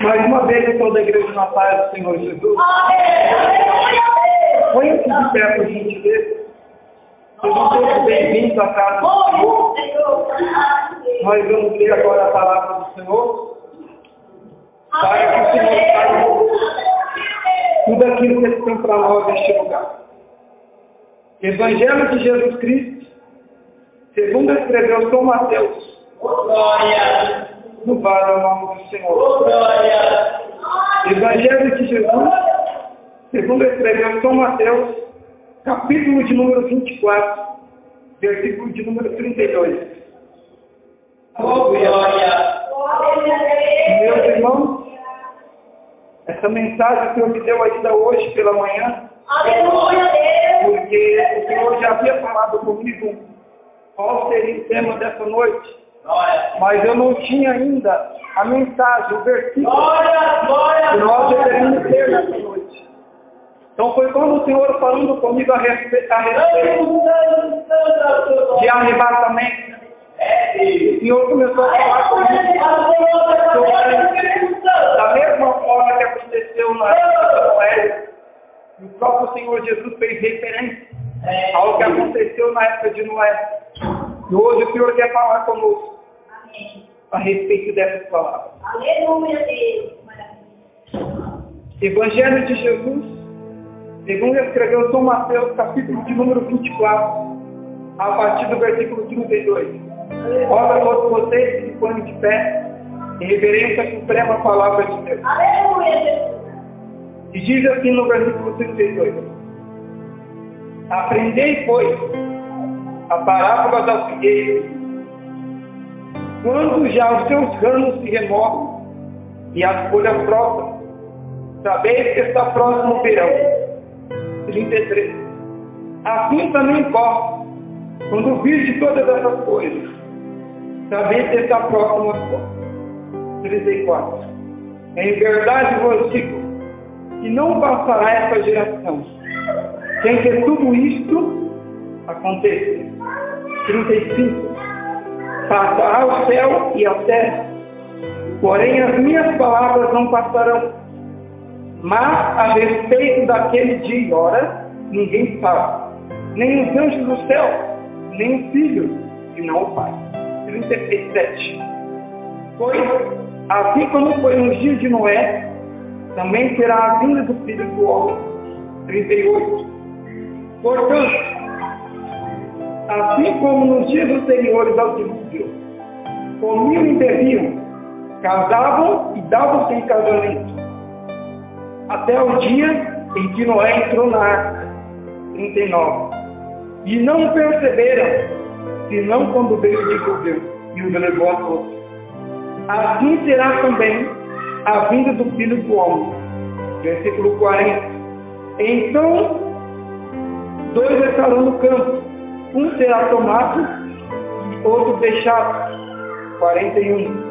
Mais uma vez eu sou da igreja na paz do Senhor Jesus. Põe-se de pé por gentileza. Sejam todos bem-vindos à casa do Senhor. Nós vamos ler agora a palavra do Senhor. Para que o Senhor fale tudo aquilo que Ele tem para nós neste lugar. Evangelho de Jesus Cristo, segundo escreveu São Mateus. Glória! Louvado é o nome do Senhor. Glória! Evangelho de Jesus, segundo escreveu São Mateus, capítulo de número 24, versículo de número 32. Oh, glória! Meus irmãos, essa mensagem que eu me deu ainda hoje pela manhã, Aleluia, Deus. porque o Senhor já havia falado comigo qual seria o tema dessa noite, Glória! mas eu não tinha ainda a mensagem, o versículo Glória! Glória! que nós deveríamos ter nessa noite. Então foi quando o Senhor falando comigo a respeito, a respeito de arrebatamento. É! O Senhor começou a falar comigo da mesma forma que aconteceu na época de Noé. E o próprio Senhor Jesus fez referência ao que aconteceu na época de Noé. E hoje o Senhor quer falar conosco a respeito dessas palavras. Aleluia, Deus. Maravilha. Evangelho de Jesus, segundo escreveu São Mateus, capítulo de número 24, a partir do versículo 32. Roga a todos vocês que se põem de pé, em reverência à suprema palavra de Deus. Aleluia, Jesus. E diz assim no versículo 32. Aprendei, pois, a parábola da figueira. Quando já os seus ramos se removem e as folhas brotam, sabeis que está próximo o verão. 33. Assim também vós, quando virdes todas essas coisas, sabeis que está próximo a porta. 34. Em verdade vos digo, que não passará essa geração, sem que tudo isto aconteça. 35. Passará o céu e a terra, porém as minhas palavras não passarão. Mas a respeito daquele dia e hora, ninguém sabe, nem os anjos do céu, nem o Filho, e não o Pai. 37. Pois, assim como foi nos dias de Noé, também será a vinda do Filho do Homem. 38. Portanto, assim como nos dias anteriores ao dilúvio, comiam e bebiam, casavam e davam-se em casamento, até o dia em que Noé entrou na arca. 39. E não perceberam, senão quando veio o dilúvio e os levou a todos. Assim será também a vinda do Filho do Homem. Versículo 40. Então, dois estarão no campo, um será tomado e outro deixado. 41.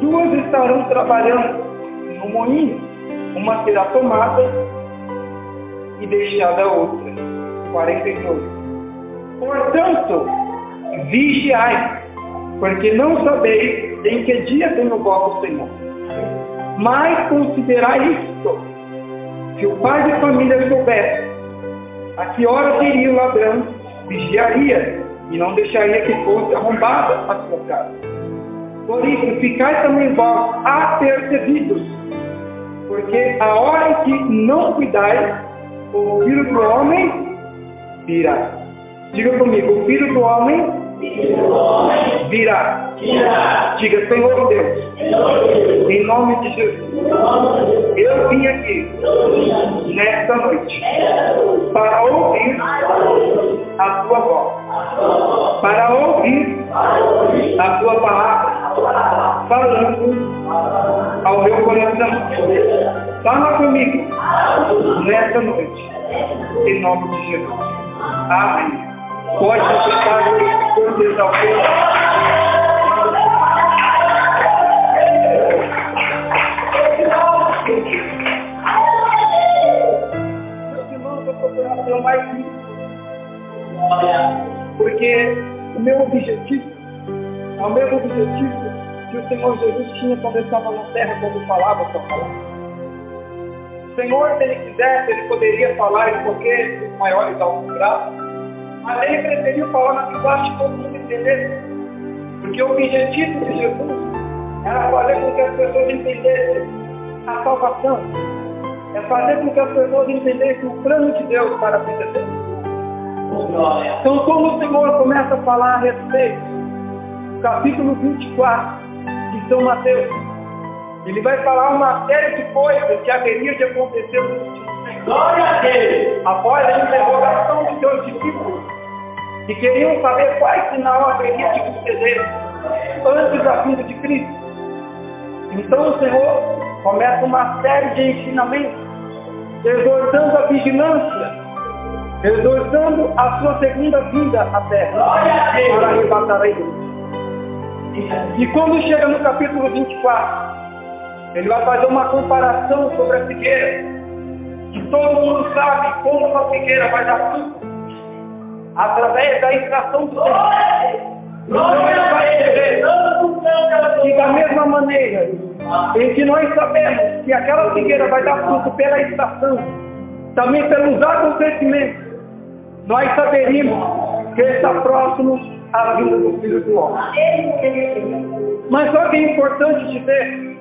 Duas estarão trabalhando no moinho, uma será tomada e deixada a outra. 42. Portanto, vigiai, porque não sabeis em que dia vem o vosso Senhor. Mas considerai isto, se o pai de família soubesse a que hora viria o ladrão, vigiaria e não deixaria que fosse arrombada a sua casa. Por isso, ficai também vós apercebidos, porque a hora em que não cuidais, o filho do homem virá. Diga comigo, o filho do homem virá. Diga, Senhor Deus, em nome de Jesus, eu vim aqui nesta noite para ouvir a tua voz, para ouvir a tua palavra falando ao meu coração. Fala comigo nesta noite, em nome de Jesus. Amém. Pode aceitar por Deus ao simples. Porque o meu objetivo É o mesmo objetivo que o Senhor Jesus tinha quando ele estava na terra, quando falava sua palavra. O Senhor, se ele quisesse, ele poderia falar em qualquer dos maiores altos graus, mas ele preferiu falar na linguagem que todo mundo entendesse. Porque o objetivo de Jesus era fazer com que as pessoas entendessem a salvação. É fazer com que as pessoas entendessem o plano de Deus para a vida deles. Então, quando o Senhor começa a falar a respeito capítulo 24 de São Mateus, ele vai falar uma série de coisas que haveria de acontecer no tempo. Glória a Deus. Após a interrogação dos seus discípulos, que queriam saber quais sinal haveria de suceder antes da vinda de Cristo. Então o Senhor começa uma série de ensinamentos, exortando a vigilância, exortando a sua segunda vinda à terra, a para arrebatar a igreja. E quando chega no capítulo 24, ele vai fazer uma comparação sobre a figueira, que todo mundo sabe como uma figueira vai dar fruto, através da estação do tempo. Então ele vai que da mesma maneira em que nós sabemos que aquela figueira vai dar fruto pela estação, também pelos acontecimentos, nós saberíamos que está próximo à vinda do Filho do Homem. Mas só que é importante dizer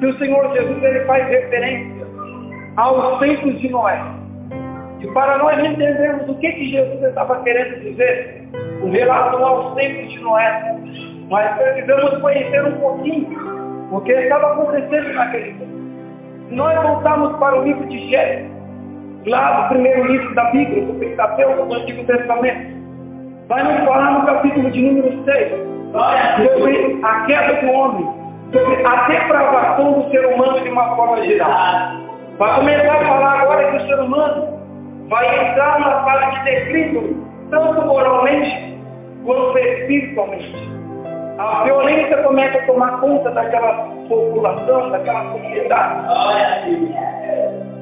que o Senhor Jesus ele faz referência aos tempos de Noé. E para nós entendermos o que, que Jesus estava querendo dizer com relação aos tempos de Noé, nós precisamos conhecer um pouquinho o que estava acontecendo naquele tempo. Se nós voltarmos para o livro de Gênesis, lá do primeiro livro da Bíblia, do Pentateuco, do Antigo Testamento, vai nos falar no capítulo de número 6, sobre a queda do homem, sobre a depravação do ser humano de uma forma geral. Vai começar a falar agora que o ser humano vai entrar numa fase de declínio, tanto moralmente quanto espiritualmente. A violência começa a tomar conta daquela população, daquela sociedade.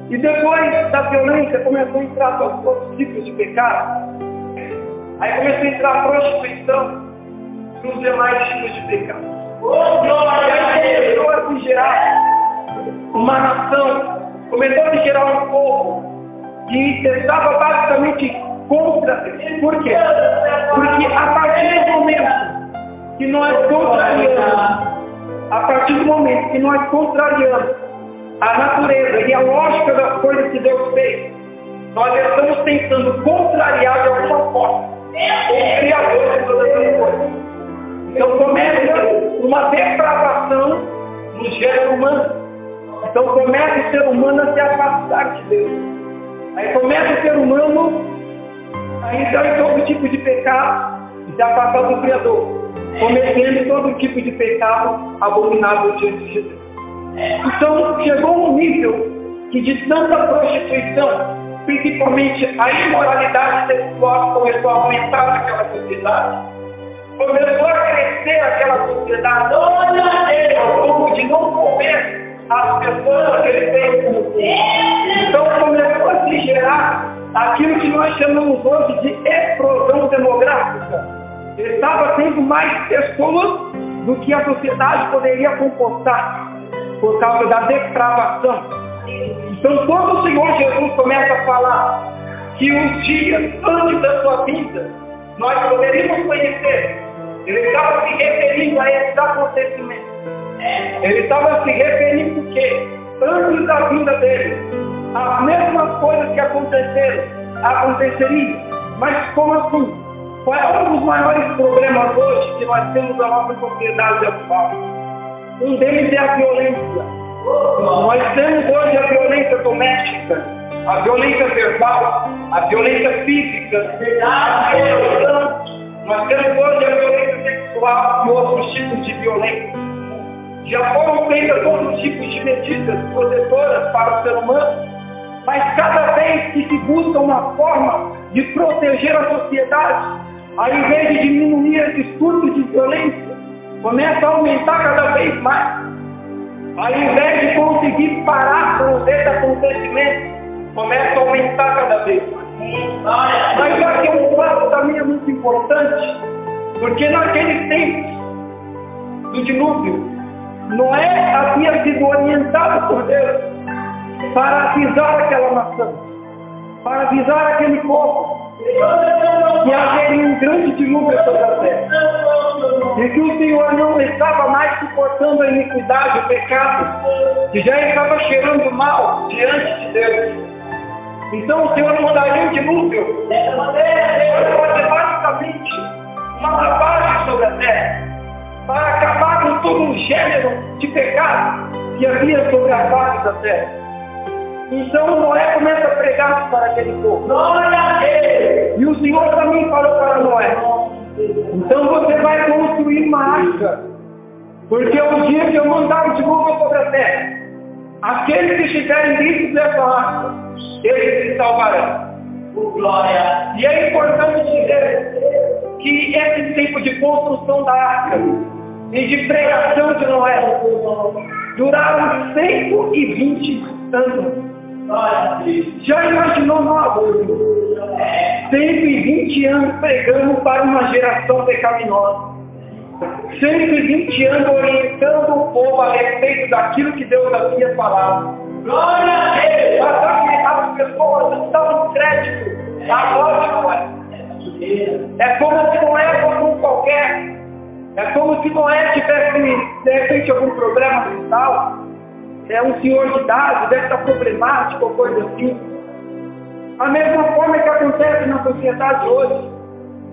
E depois da violência começou a entrar os outros tipos de pecado. Aí começou a entrar a prostituição e os demais tipos de pecado. E aí começou a se gerar uma nação, começou a se gerar um povo que estava basicamente contra Deus. Por quê? Porque a partir do momento que nós contrariamos, a partir do momento que nós contrariamos a natureza e a lógica das coisas que Deus fez, nós estamos tentando contrariar de alguma forma o Criador de todas as coisas. Então começa uma depravação no gênero humano. Então começa o ser humano a se afastar de Deus. Aí começa o ser humano a entrar em todo tipo de pecado e se afastar do Criador. Cometendo todo tipo de pecado abominável diante de Jesus. Então chegou um nível que de tanta prostituição, principalmente a imoralidade sexual começou a aumentar naquela sociedade. Começou a crescer aquela sociedade, olha Deus, como de não comer as pessoas daquele tempo. Então começou a se gerar aquilo que nós chamamos hoje de explosão demográfica. Estava tendo mais pessoas do que a sociedade poderia comportar por causa da depravação. Então quando o Senhor Jesus começa a falar que os dias antes da sua vida nós poderíamos conhecer, ele estava se referindo a esses acontecimentos. Ele estava se referindo que antes da vinda dele, as mesmas coisas que aconteceram, aconteceriam. Mas como assim? Qual é um dos maiores problemas hoje que nós temos na nossa sociedade atual? Um deles é a violência. Nós temos hoje a violência doméstica, a violência verbal, a violência física, a violência. Nós temos hoje a violência sexual e outros tipos de violência. Já foram feitas todos os tipos de medidas protetoras para o ser humano, mas cada vez que se busca uma forma de proteger a sociedade, ao invés de diminuir esses surtos de violência, começa a aumentar cada vez mais. Ao invés de conseguir parar com esse acontecimento, começa a aumentar cada vez mais. Mas aqui um fato também é muito importante, porque naqueles tempos, do dilúvio, Noé havia sido orientado por Deus para avisar aquela nação, para avisar aquele povo que haveria um grande dilúvio sobre a terra. E que o Senhor não estava mais suportando a iniquidade, o pecado, que já estava cheirando mal diante de Deus. Então o Senhor mandaria um dilúvio para fazer basicamente uma lavagem sobre a terra, para acabar com todo um gênero de pecado que havia sobre a face da terra. Então Noé começa a pregar para aquele povo. E o Senhor também falou para Noé. Então você vai construir uma arca. Porque o dia que eu mandar o dilúvio sobre a terra, aqueles que estiverem dentro dessa arca, eles se salvarão. Glória. E é importante dizer que esse tempo de construção da arca e de pregação de Noé duraram 120 anos. Já imaginou nós? 120 anos pregando para uma geração pecaminosa. 120 anos orientando o povo a respeito daquilo que Deus havia falado. Glória a Deus. Mas as pessoas davam crédito Noé. É como se não é comum qualquer. É como se Noé tivesse, de repente, algum problema mental é um senhor de idade, deve estar problemático ou coisa assim. A mesma forma que acontece na sociedade hoje.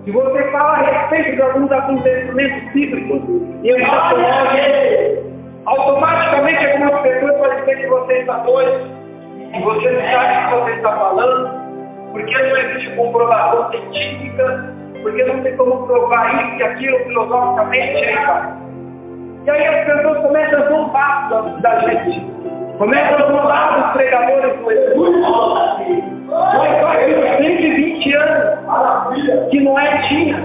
Se você fala a respeito de alguns acontecimentos cíclicos e escatológicos, automaticamente algumas pessoas podem dizer que você está doido, e você não sabe o que você está falando, porque não existe comprovação científica, porque não tem como provar isso e aquilo filosoficamente, aí vai. E aí as pessoas começam a zombar da, gente. Começam a zombar dos pregadores do Evangelho. Mas só que os 120 anos que Noé tinha,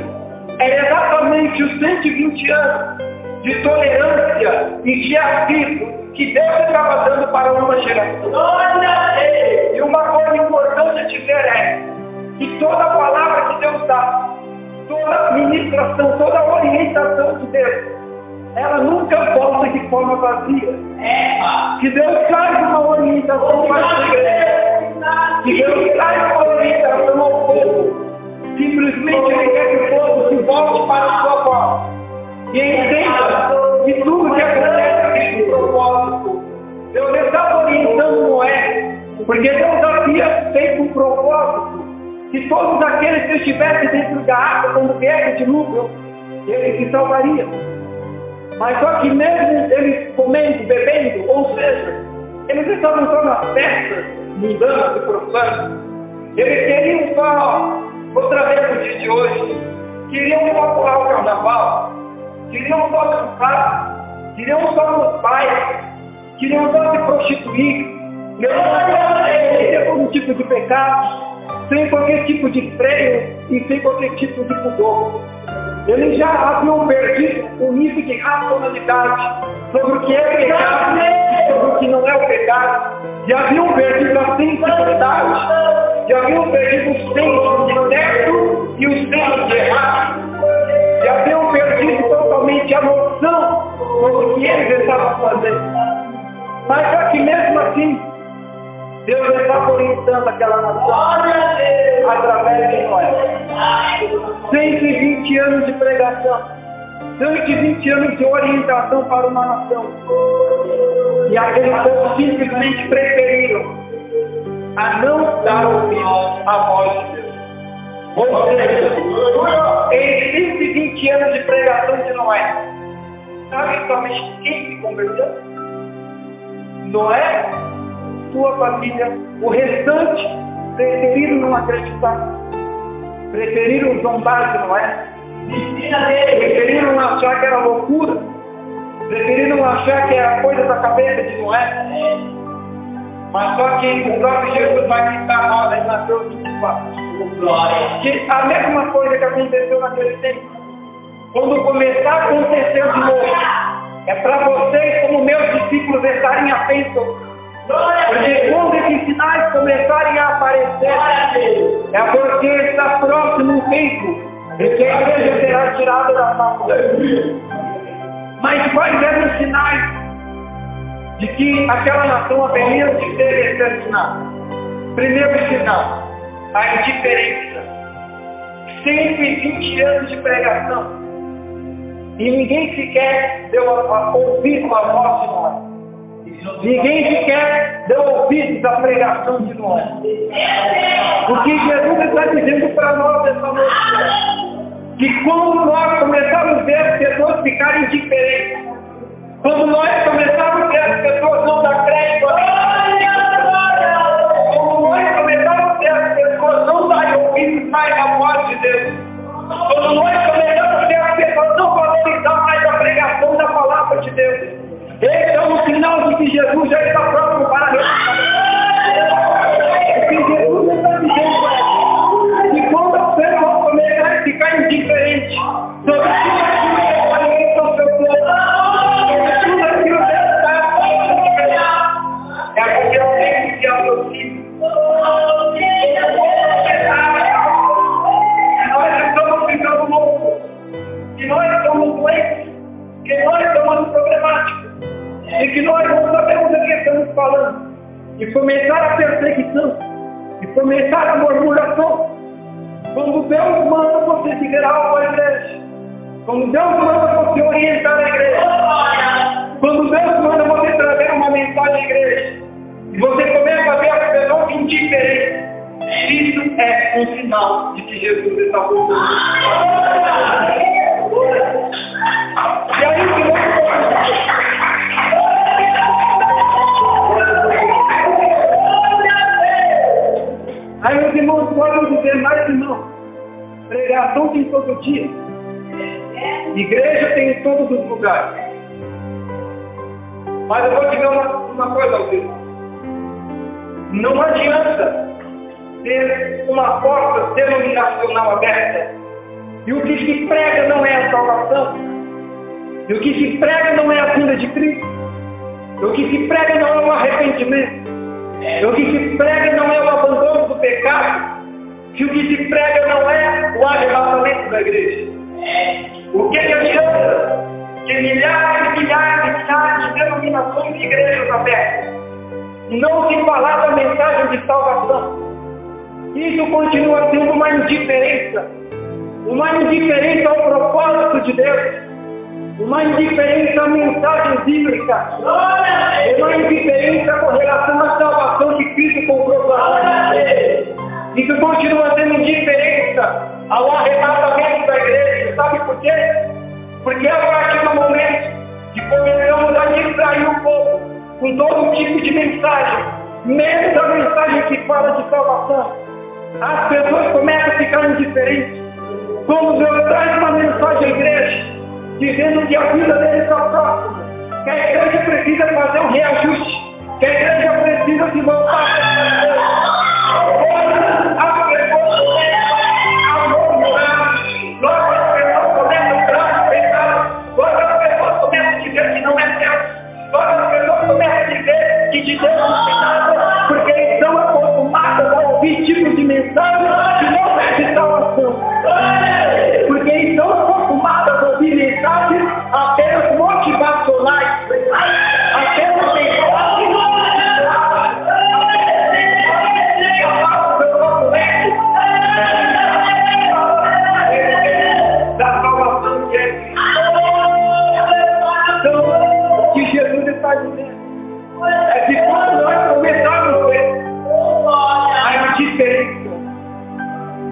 era exatamente os 120 anos de tolerância e de aviso que Deus estava dando para uma geração. E uma coisa importante a dizer é que toda palavra que Deus dá, toda ministração, toda orientação de Deus, ela nunca volta de forma vazia. Que Deus traz uma orientação para a igreja. Que Deus traz uma orientação ao povo. Simplesmente Ele quer que o povo se volte para a sua voz. E entenda que tudo que acontece tem um propósito. Deus estava orientando Noé. Porque Deus havia feito um propósito. Que todos aqueles que estivessem dentro da água, quando vier o dilúvio, eles se salvariam. Mas só que mesmo eles comendo, bebendo, ou seja, eles estavam só nas festas mundanas e profanas. Eles queriam só, outra vez no dia de hoje, queriam só pular o carnaval, queriam só dançar, queriam só nos pais, queriam só se prostituir, não algum tipo de pecado, sem qualquer tipo de freio e sem qualquer tipo de pudor. Eles já haviam perdido o nível de racionalidade sobre o que é pecado e sobre o que não é o pecado. Já haviam perdido a sensibilidade. Já haviam perdido o senso de certo e o senso de errado. Já haviam perdido totalmente a noção sobre o que eles estavam fazendo. Mas só que mesmo assim, Deus estava orientando aquela nação através de Noé. 120 anos de pregação, 120 anos de orientação para uma nação. E aquele povo simplesmente preferiram a não dar ouvido à voz de Deus. Ou seja, em 120 anos de pregação de Noé, sabe somente quem se converteu? Noé sua família, o restante preferiram não acreditar. Preferiram zombar de Noé. Preferiram achar que era loucura. Preferiram achar que era coisa da cabeça de Noé. Mas só que o próprio Jesus vai quitar nós, nasceu tudo Glória. Que a mesma coisa que aconteceu naquele tempo. Quando começar a acontecer de novo, é para vocês, como meus discípulos, estarem atentos porque quando esses sinais começarem a aparecer, é porque está próximo o tempo em que a igreja será tirada da face Mas quais eram os sinais de que aquela nação haveria de ser exterminada? Primeiro sinal, a indiferença. 120 anos de pregação. E ninguém sequer deu a, a ouvido à voz de Noé. Ninguém ouvidos à pregação de Noé. O que Jesus está dizendo para nós essa noite que quando nós começarmos a ver as pessoas ficarem indiferentes, quando nós começarmos Deus manda você para a igreja, quando Deus manda você orientar a igreja, quando Deus manda você trazer uma mensagem à igreja, e você começa a ver as pessoas indiferentes, isso é um sinal de que Jesus está voltando. E aí que nós Aí os irmãos podem dizer, mais irmão, pregação tem todo dia. Igreja tem em todos os lugares. Mas eu vou dizer uma, uma coisa aos irmãos. Não adianta ter uma porta denominacional aberta e o que se prega não é a salvação. E o que se prega não é a vinda de Cristo. E o que se prega não é o arrependimento. E o que se prega não é o abandono do pecado. E o que se prega não é o arrebatamento da igreja. O que, que adianta que milhares e milhares e milhares de denominações de igrejas abertas não se falar da mensagem de salvação? Isso continua sendo uma indiferença. Uma indiferença ao propósito de Deus uma indiferença à mensagem bíblica, uma indiferença com relação à salvação que Cristo comprou. Isso continua sendo indiferença ao arrebatamento da igreja. Sabe por quê? Porque a partir do momento que começamos a distrair o povo com todo tipo de mensagem, menos a mensagem que fala de salvação, as pessoas começam a ficar indiferentes. Deus traz uma mensagem à igreja, dizendo que a vida dele está próxima, que a igreja precisa fazer um reajuste, que a igreja precisa se voltar para.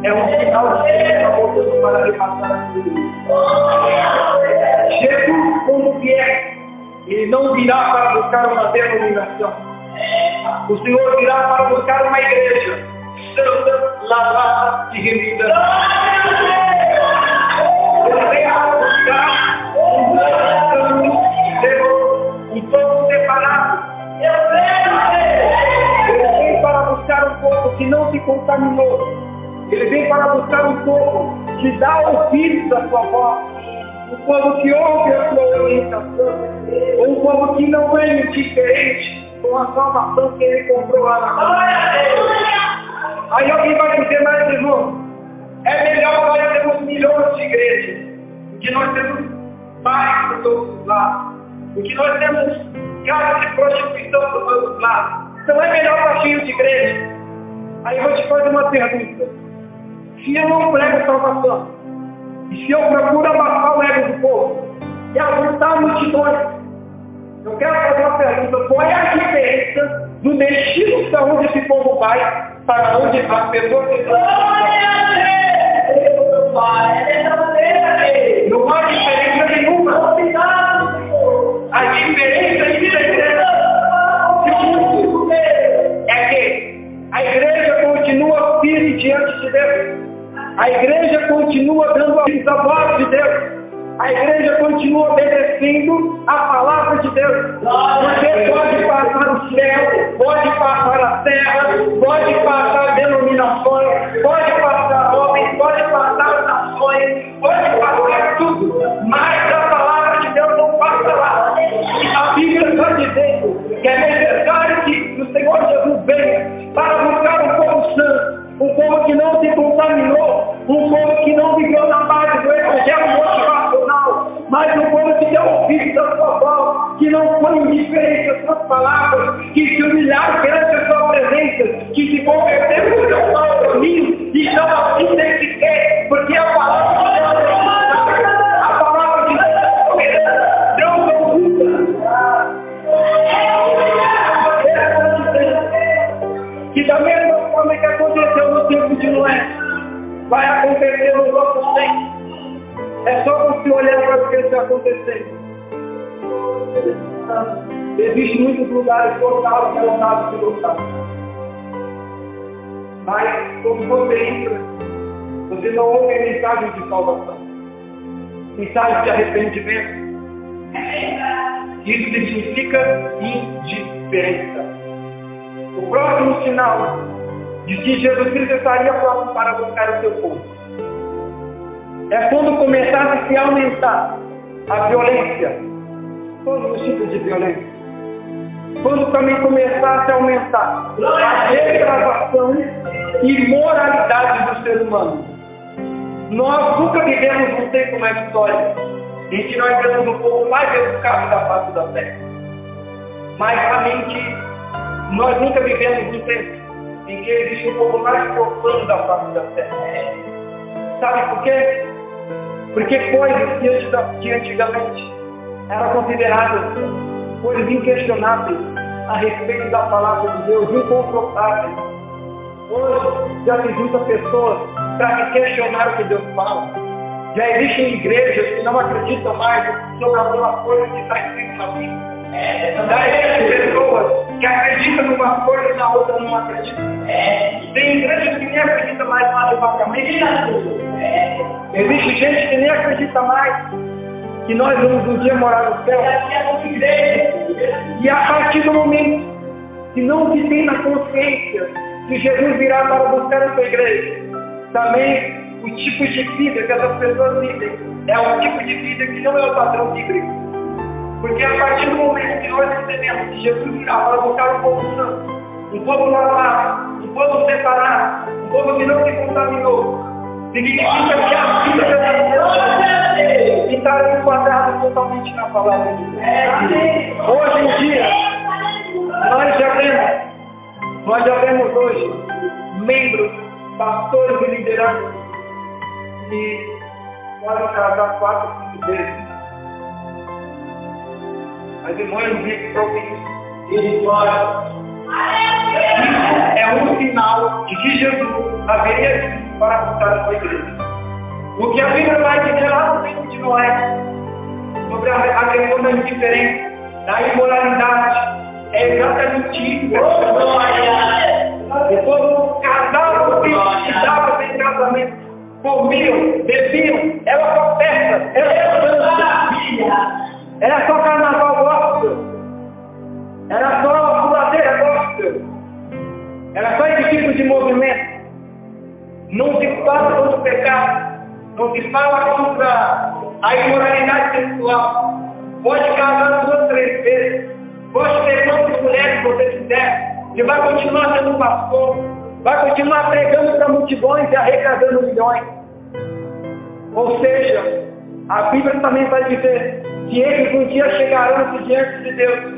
É um sinal de para a vida. Jesus, quando vier, ele não virá para buscar uma denominação. O Senhor virá para buscar uma igreja santa, lavada e remida. Ele vem para buscar um santo, um povo separado. Ele vem para buscar um povo que não se contaminou. Ele vem para buscar um povo que dá ouvidos à sua voz. Um povo que ouve a sua orientação. Um povo que não é indiferente com a salvação que ele comprou lá na cruz. Aí alguém vai dizer, mas irmão, é melhor nós termos milhões de igrejas que nós temos bares por todos os lados. Porque nós temos casas de prostituição por todos os lados. Então é melhor cheio de igreja. Aí eu vou te fazer uma pergunta. Se eu não prego salvação, e se eu procuro abafar o ego do povo, e ajuntar multidões, eu quero fazer uma pergunta. Qual é a diferença do destino para onde esse povo vai, para onde as pessoas que estão... É só você olhar para o que está acontecendo. Existem muitos lugares lotados e lotados e lotados. Mas quando você entra, você não ouve mensagem de salvação. Mensagem de arrependimento. Isso significa indiferença. O próximo sinal de que Jesus Cristo estaria para buscar o seu povo. É quando começasse a se aumentar a violência, todos os tipos de violência. Quando também começasse a aumentar a degradação e moralidade do ser humano. Nós nunca vivemos um tempo na história em que nós vemos o povo mais educado da face da terra. Mas realmente nós nunca vivemos um tempo em que existe um povo mais profano da face da terra. Sabe por quê? Porque coisas que antigamente eram consideradas coisas inquestionáveis a respeito da palavra de Deus, inconfrontáveis. Hoje já se junta pessoas para questionar o que Deus fala. Já existem igrejas que não acreditam mais sobre alguma coisa que está escrito na Bíblia. Já existem pessoas que acreditam numa coisa e na outra não acreditam. Tem igrejas que nem acreditam mais no arrebatamento. Existe gente que nem acredita mais que nós vamos um dia morar no céu. E a partir do momento que não se tem na consciência que Jesus virá para buscar a sua igreja, também o tipo de vida que essas pessoas vivem é um tipo de vida que não é o padrão bíblico. Porque a partir do momento que nós entendemos que Jesus virá para buscar um povo santo, um povo normal, um povo separado, um povo que não se contaminou, significa que a vida dessa pessoa está enquadrada totalmente na palavra de Deus. Hoje em dia, nós já vemos, nós já vemos hoje membros, pastores e lideranças que podem casar quatro, cinco vezes. As irmãs vivem províncias. Isso é um sinal de que Jesus haveria para buscar a sua igreja. O que a Bíblia vai dizer lá no tempo de Noé, sobre a, questão da indiferença, da imoralidade, é exatamente isso. O povo casava, dava sem casamento, comiam, bebiam, era só festa, era só dança, era só carnaval Não se fala contra o pecado, não se fala contra a imoralidade sexual. Pode casar duas, três vezes, pode ter quantas mulheres você quiser, você vai continuar sendo pastor, vai continuar pregando para multidões e arrecadando milhões. Ou seja, A Bíblia também vai dizer que eles um dia chegarão diante de Deus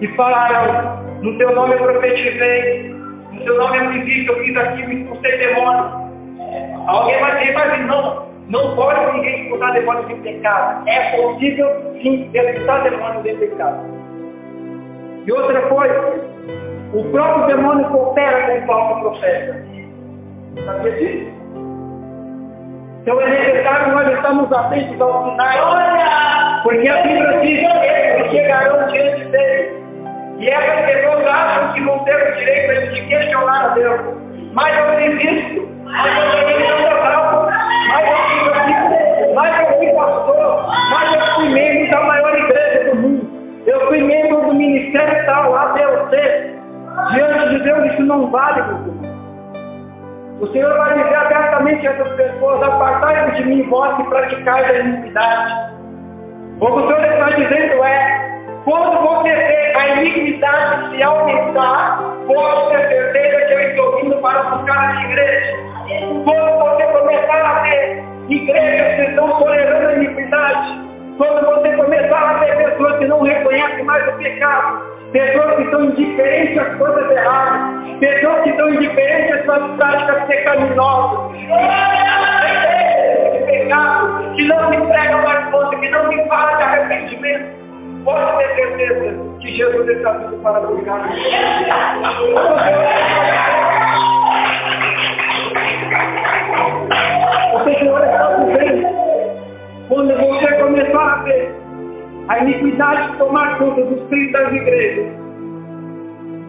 e falarão, no teu nome eu profetizei, teu nome eu fiz eu fiz aquilo, expulsei demônio. Alguém vai dizer, mas não, não pode ninguém expulsar demônio sem pecado. É possível sim expulsar demônio sem pecado. E outra coisa, o próprio demônio coopera com o falso profeta. Sabia disso? Então é necessário nós estamos atentos aos sinais. Porque a Bíblia diz Mas eu existo. Mas eu tenho moral. Mas eu fui aqui. Mas eu fui pastor. Mas eu fui membro da maior igreja do mundo. Eu fui membro do ministério tal, ADOC. Diante de Deus isso não vale, meu irmão. O Senhor vai dizer abertamente a essas pessoas, apartai-vos de mim, vós que praticais a iniquidade. O que o Senhor está dizendo é, quando você vê a iniquidade se aumentar, pode ter para buscar a igreja. Quando você começar a ver igrejas que estão tolerando a iniquidade, quando você começar a ver pessoas que não reconhecem mais o pecado, pessoas que estão indiferentes às coisas erradas, pessoas que estão indiferentes às práticas pecaminosas, de pecado, que não me pregam mais conta, que não me falam de arrependimento, pode ter certeza que Jesus está vindo para buscar. Quando você começar a ver a iniquidade tomar conta dos filhos das igrejas,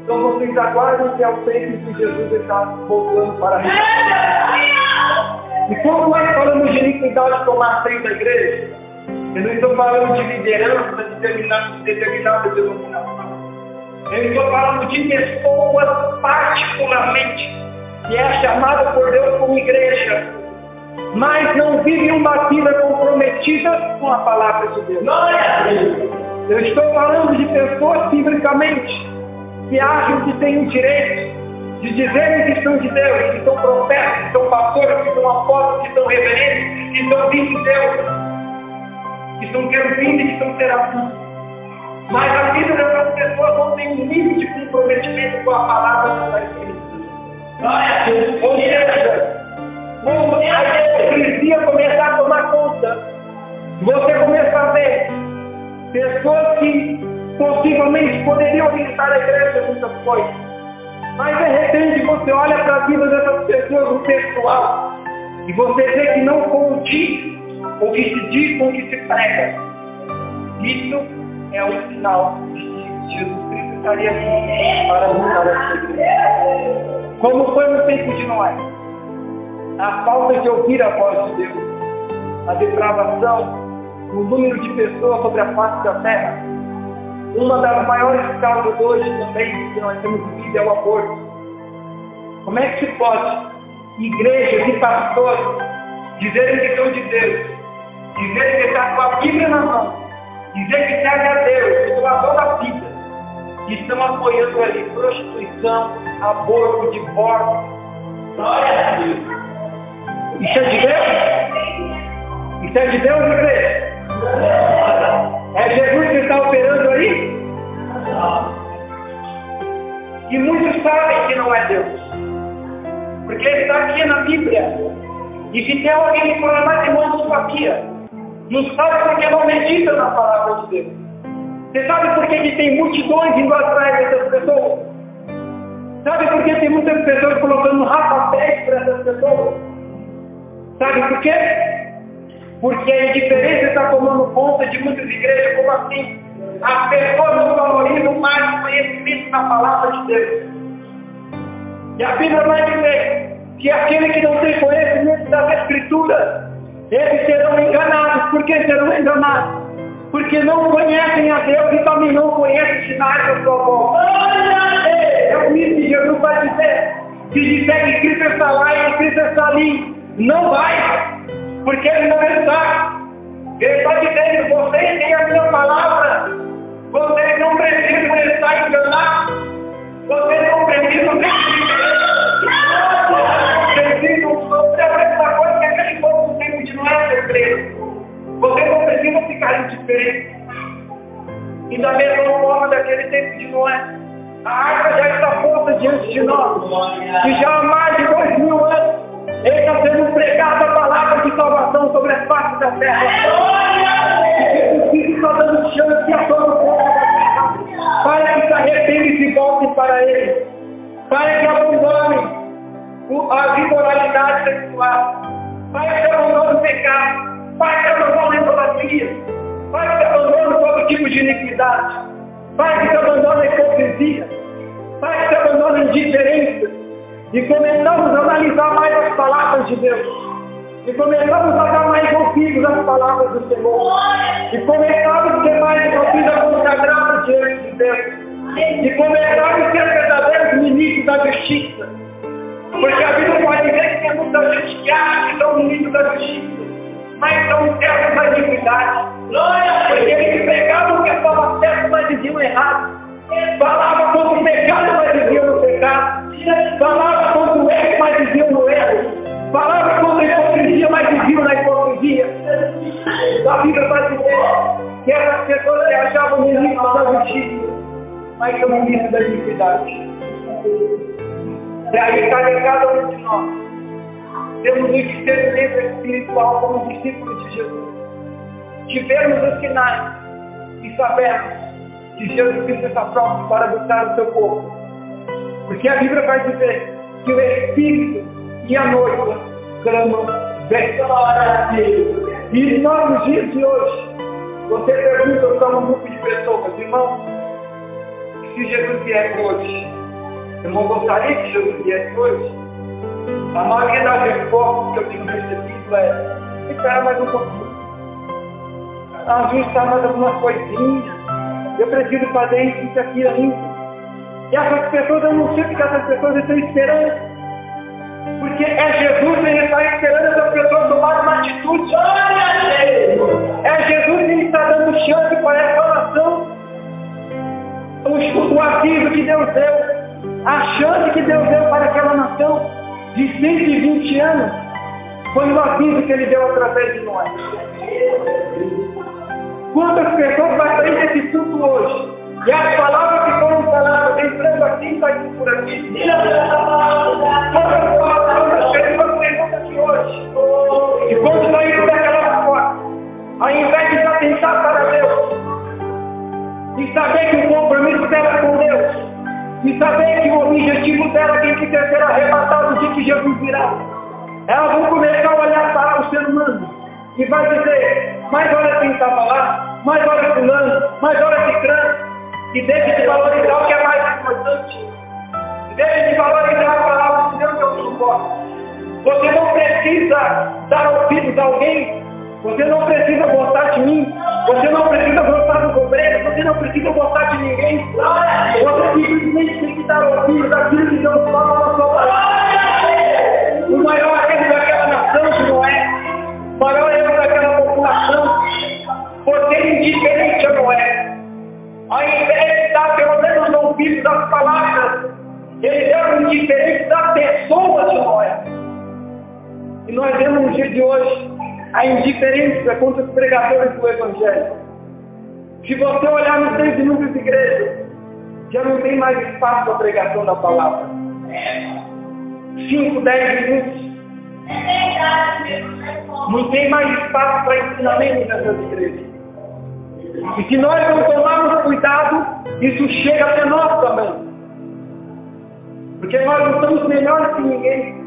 então vocês aguardem que é o tempo que Jesus está voltando para a E quando nós falamos de iniquidade tomar frente da igreja, eu não estou falando de liderança de determinada, de determinada denominação. Eu estou falando de pessoas particularmente, que é chamada por Deus como igreja, mas não vivem uma vida comprometida com a palavra de Deus. Eu estou falando de pessoas, biblicamente, que acham que têm o direito de dizerem que são de Deus, que são profetas, que são pastores, que são apóstolos, que são reverentes, que são filhos de Deus, que são querubins e que são serafins. Mas a vida dessas pessoas não tem um nível de comprometimento com a palavra que está escrita. Ou seja, quando a hipocrisia começar a tomar conta, você começa a ver pessoas que possivelmente poderiam visitar a igreja muitas coisas. Mas de repente você olha para a vida dessas pessoas no pessoal e você vê que não condiz o que se diz com o que se prega. Isso é um sinal de que Jesus Cristo estaria aqui para mudar a sua igreja. Como foi no tempo de Noé? A falta de ouvir a voz de Deus, a depravação, o número de pessoas sobre a face da terra, uma das maiores causas hoje também que nós temos vivido é o aborto. Como é que se pode igrejas e pastores dizerem que são de Deus, dizerem que está com a Bíblia na mão, dizer que serve a Deus, que doador da vida, que estão apoiando ali prostituição, aborto, divórcio. Glória a Deus. Isso é de Deus? Isso é de Deus, igreja? É Jesus que está operando aí? E muitos sabem que não é Deus. Porque ele está aqui na Bíblia. E se tem alguém que fala matrimônio não sabia. Não sabe porque não medita na palavra de Deus. Você sabe por que, que tem multidões indo atrás dessas pessoas? Sabe por que tem muitas pessoas colocando rapapés para essas pessoas? Sabe por quê? Porque a indiferença está tomando conta de muitas igrejas como assim. As pessoas não valorizam mais o conhecimento da palavra de Deus. E a Bíblia vai dizer que aquele que não tem conhecimento das Escrituras, eles serão enganados. Por que serão enganados? Porque não conhecem a Deus e também não conhecem sinais da sua volta. É o que Jesus vai dizer. Se disser que Cristo está lá e Cristo está ali, não vai. Porque ele não está. Ele está dizendo, vocês têm a minha palavra. Vocês não precisam estar enganados. Vocês não precisam precisam no tempo de Noé sofreu. diferente. E da mesma forma daquele tempo de Noé, a arca já está posta diante de nós. E já há mais de dois mil anos, ele está sendo pregado a palavra de salvação sobre as partes da terra. E Jesus está dando chance a todo mundo para que se arrependam e se voltem para ele. Para que abandonem a imoralidade sexual. Para que abandonem o pecado. Para que abandonem a idolatria. Para que abandonem todo tipo de iniquidade. Para que abandone a hipocrisia. Para que abandone a indiferença. E começamos a analisar mais as palavras de Deus. E começamos a dar mais ouvidos às palavras do Senhor. E começamos a ter mais ouvidos a consagrar diante de Deus. E começamos a ser verdadeiros ministros da justiça. Porque a Bíblia pode dizer que tem muita gente que acha que são ministros da justiça. Mas são servos da iniquidade. Porque eles pegavam o que estava certo, mas diziam errado. Falava contra o pecado, mas diziam no pecado. Falava diziam na hipocrisia. A Bíblia vai dizer que essas pessoas se achavam ministros da justiça, mas são ministros da iniquidade. E aí cabe cada um de nós. Temos um discernimento espiritual como discípulos de Jesus. Tivermos os sinais e sabermos que Jesus Cristo está pronto para buscar o seu povo. Porque a Bíblia vai dizer que o Espírito e a noiva clamam, vem. E nós, nos dias de hoje, você pergunta para um grupo de pessoas, irmão, se Jesus viesse hoje, irmão gostaria que Jesus viesse hoje? A maioria das respostas que eu tenho recebido é, espera mais um pouquinho. Ajustar mais algumas coisinhas. Eu preciso fazer isso, isso aqui ainda. E essas pessoas, eu não sei porque essas pessoas estão esperando. Porque é Jesus que está esperando atitude. É Jesus que está dando chance para essa nação. O, o aviso que Deus deu, a chance que Deus deu para aquela nação de 120 anos, foi o aviso que ele deu através de nós. Quantas pessoas sair desse assunto hoje? E as palavras que foram faladas, entrando aqui e saindo por aqui. E saber que o compromisso dela com Deus, e saber que o objetivo dela tem que ser, ser arrebatado de que Jesus virá, elas vão começar a olhar para o ser humano e vai dizer, mas olha quem estava lá, mas olha fulano, mas olha ciclano, e deixe de valorizar o que é mais importante. Deixe de valorizar a palavra de Deus que eu suporto. Você não precisa dar ouvidos a alguém. Você não precisa gostar de mim. Você não precisa gostar do governo. Você não precisa gostar de ninguém. Você simplesmente tem que dar ouvidos àquilo que Deus fala na sua palavra. O maior erro daquela nação que não é. O maior erro daquela população. Por ser indiferente a Noé. Ao invés de dar pelo menos ouvidos às palavras, eles eram indiferentes da pessoa de Noé. E nós vemos no dia de hoje a indiferença contra os pregadores do Evangelho. Se você olhar nos três inúmeros igrejas, já não tem mais espaço para a pregação da palavra. Cinco, dez minutos. Não tem mais espaço para ensinamento nessas igrejas. E se nós não tomarmos cuidado, isso chega até nós também. Porque nós não somos melhores que ninguém.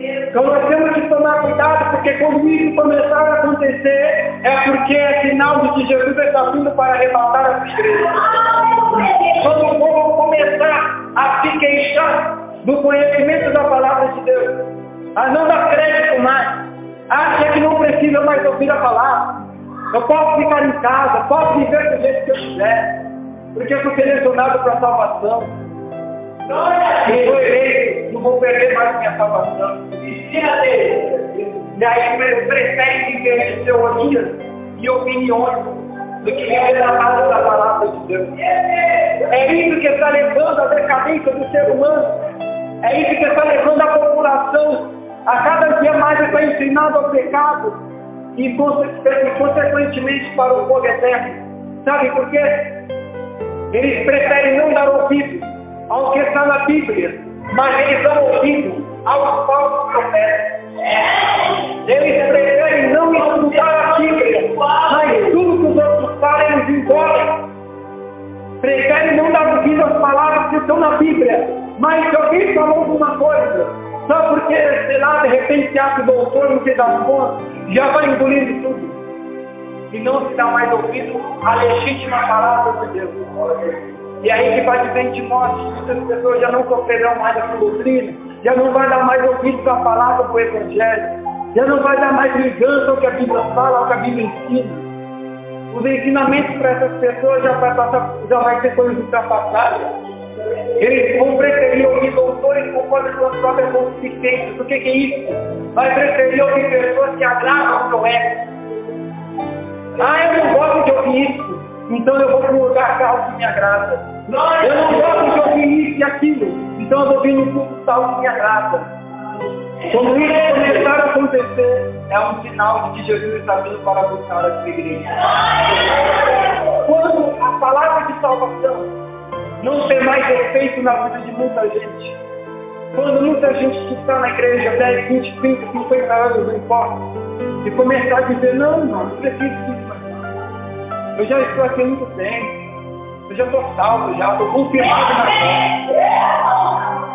Então nós temos que tomar cuidado, porque quando isso começar a acontecer, é porque é sinal de que Jesus está vindo para arrebatar as igrejas. Quando o povo começar a se queixar do conhecimento da palavra de Deus, a não dar crédito mais, acha que não precisa mais ouvir a palavra. Eu posso ficar em casa, posso viver do jeito que eu quiser, porque eu sou selecionado para a salvação. Eu sou eleito, não vou perder mais minha salvação. Ensina dele. E aí eles preferem viver de teorias e opiniões do que viver na base da palavra de Deus. É isso que está levando a decadência do ser humano. É isso que está levando a população a cada dia mais estar ensinado ao pecado e, consequentemente para o fogo eterno. Sabe por quê? Eles preferem não dar ouvido ao que está na Bíblia, mas eles dão ouvido aos falsos profetas. Eles preferem não escutar a Bíblia, mas tudo que os outros falam eles engolem. Preferem não dar ouvido às palavras que estão na Bíblia, mas se alguém falou alguma coisa, só porque, sei lá, de repente se acha doutor no que dá conta, já vai engolindo tudo. E não se dá mais ouvido à legítima palavra de Deus. E aí que vai dizer em Timóteo, muitas pessoas já não sofrerão mais essa doutrina, já não vai dar mais ouvido à palavra do Evangelho, já não vai dar mais ligança ao que a Bíblia fala, ao que a Bíblia ensina. Os ensinamentos para essas pessoas já vai, passar, já vai ser coisas ultrapassadas. Eles vão preferir ouvir doutores conforme as suas próprias consistências. O que, é isso? Vai preferir ouvir pessoas que agradam o seu ego. Ah, eu não gosto de ouvir isso. Então eu vou para um lugar tal que me agrada. Eu não gosto de ouvir isso e aquilo. Então eu vou vir no culto tal que me agrada. Quando isso começar a acontecer, é um sinal de que Jesus está vindo para buscar a sua igreja. Quando a palavra de salvação não tem mais efeito na vida de muita gente, quando muita gente que está na igreja 10, 20, 30, 50 anos, não importa, e começar a dizer, não, não, não preciso disso mais. Eu já estou aqui há muito tempo. Eu já estou salvo, já estou confirmado na fé.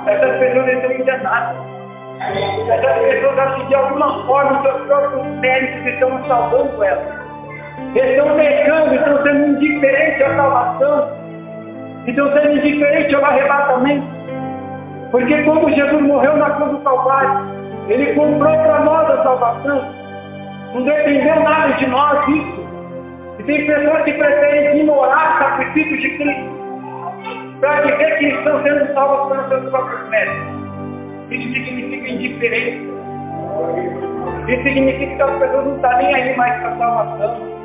Essas pessoas estão enganadas. Essas pessoas acham que de alguma forma os seus próprios méritos estão salvando elas. Estão negando, estão sendo indiferentes à salvação. Estão sendo indiferentes ao arrebatamento. Porque quando Jesus morreu na cruz do Calvário, Ele comprou para nós a salvação. Não dependeu nada de nós isso. E tem pessoas que preferem ignorar o sacrifício de Cristo para dizer que estão sendo salvos pelos seus próprios méritos. Isso significa indiferença. Isso significa que as pessoas não estão nem aí mais para a salvação.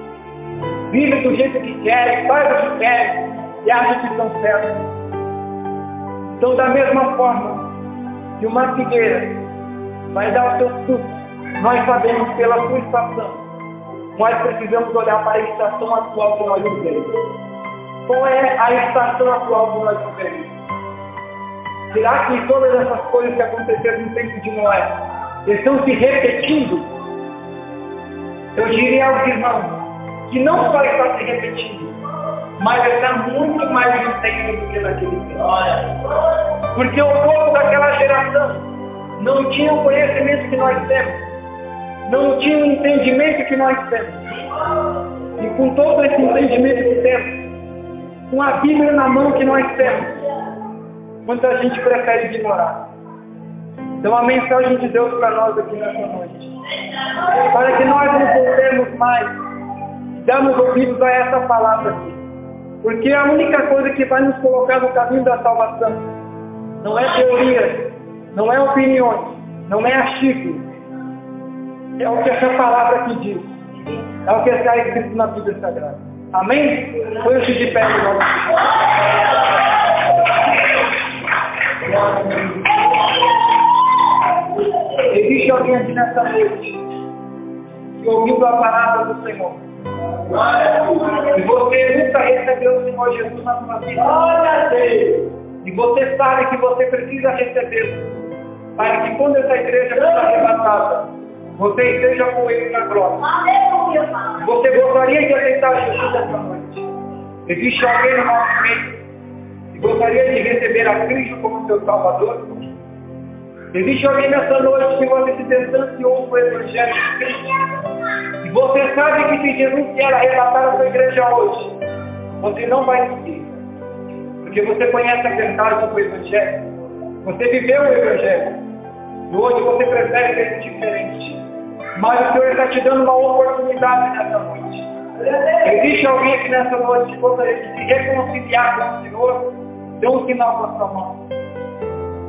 Vivem do jeito que querem, fazem o que querem e acham que estão certos. Então, da mesma forma que uma figueira vai dar os seus frutos, nós sabemos pela sua estação nós precisamos olhar para a estação atual que nós vivemos. Qual é a estação atual que nós vivemos? Será que todas essas coisas que aconteceram no tempo de Noé estão se repetindo? Eu diria aos irmãos que não só está se repetindo, mas está muito mais intenso do que naquele tempo. Porque o povo daquela geração não tinha o conhecimento que nós temos não tinha o entendimento que nós temos. E com todo esse entendimento que temos, com a Bíblia na mão que nós temos, muita gente prefere ignorar. Então a mensagem de Deus para nós aqui nessa noite. Para que nós não voltemos mais, damos ouvidos a essa palavra aqui. Porque a única coisa que vai nos colocar no caminho da salvação não é teoria, não é opiniões, não é achismo, é o que essa palavra aqui diz. É o que está escrito na Bíblia Sagrada. Amém? Põe-se de pé no nome Existe alguém aqui nessa noite que ouvindo a palavra do Senhor. E você nunca recebeu o Senhor Jesus na sua vida. E você sabe que você precisa recebê-lo. Para que quando essa igreja for arrebatada, você esteja com ele na glória. Você gostaria de aceitar Jesus essa noite? Existe alguém no nosso meio que gostaria de receber a Cristo como seu Salvador? Existe alguém nessa noite que você se distanciou do Evangelho de Cristo? E você sabe que se Jesus quer arrebatar a sua igreja hoje, você não vai seguir. Porque você conhece a verdade do Evangelho. Você viveu o Evangelho. E hoje você prefere ser diferente. Mas o Senhor está te dando uma oportunidade nessa noite. Existe alguém aqui nessa noite que gostaria de se reconciliar com o Senhor? Dê um sinal com a sua mão.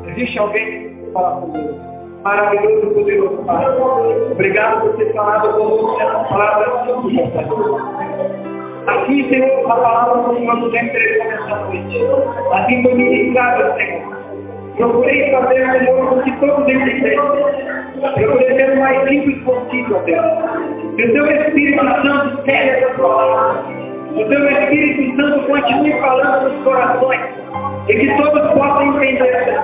Existe alguém? Fala com Deus. Maravilhoso, poderoso Pai. Obrigado por ter falado conosco essa palavra. Aqui, Senhor, a palavra do Senhor nos entregou nessa noite. Assim foi ministrada, Senhor. Procurei fazer, Senhor, com que todos entendessem. Procurei ser o mais simples possível, Deus. Que o teu Espírito Santo cele essa palavra. O teu Espírito Santo continue falando nos corações. E que todos possam entender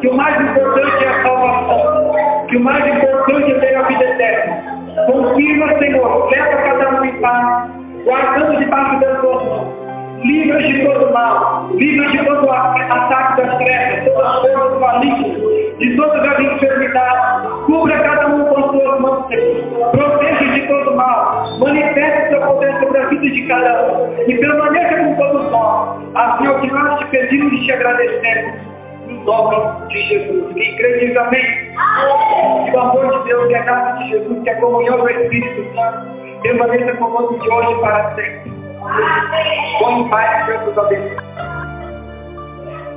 que o mais importante é a salvação. Que o mais importante é ter a vida eterna. Confirma, Senhor, leva cada um em paz, guardando debaixo das tuas mãos. Livra de todo mal, livra de todo ataque das trevas, todas as forças malignas, de todas as enfermidades. Cubra cada um com as tuas mãos, Senhor. Proteja de todo mal. Manifeste seu poder sobre a vida de cada um. E permaneça com todos nós. Assim é o que nós te pedimos e te agradecemos. No nome de Jesus. Quem crê diz amém. Que o amor de Deus e a graça de Jesus, que a comunhão do Espírito Santo, permaneça conosco de hoje para sempre. Com em paz, Deus nos abençoe.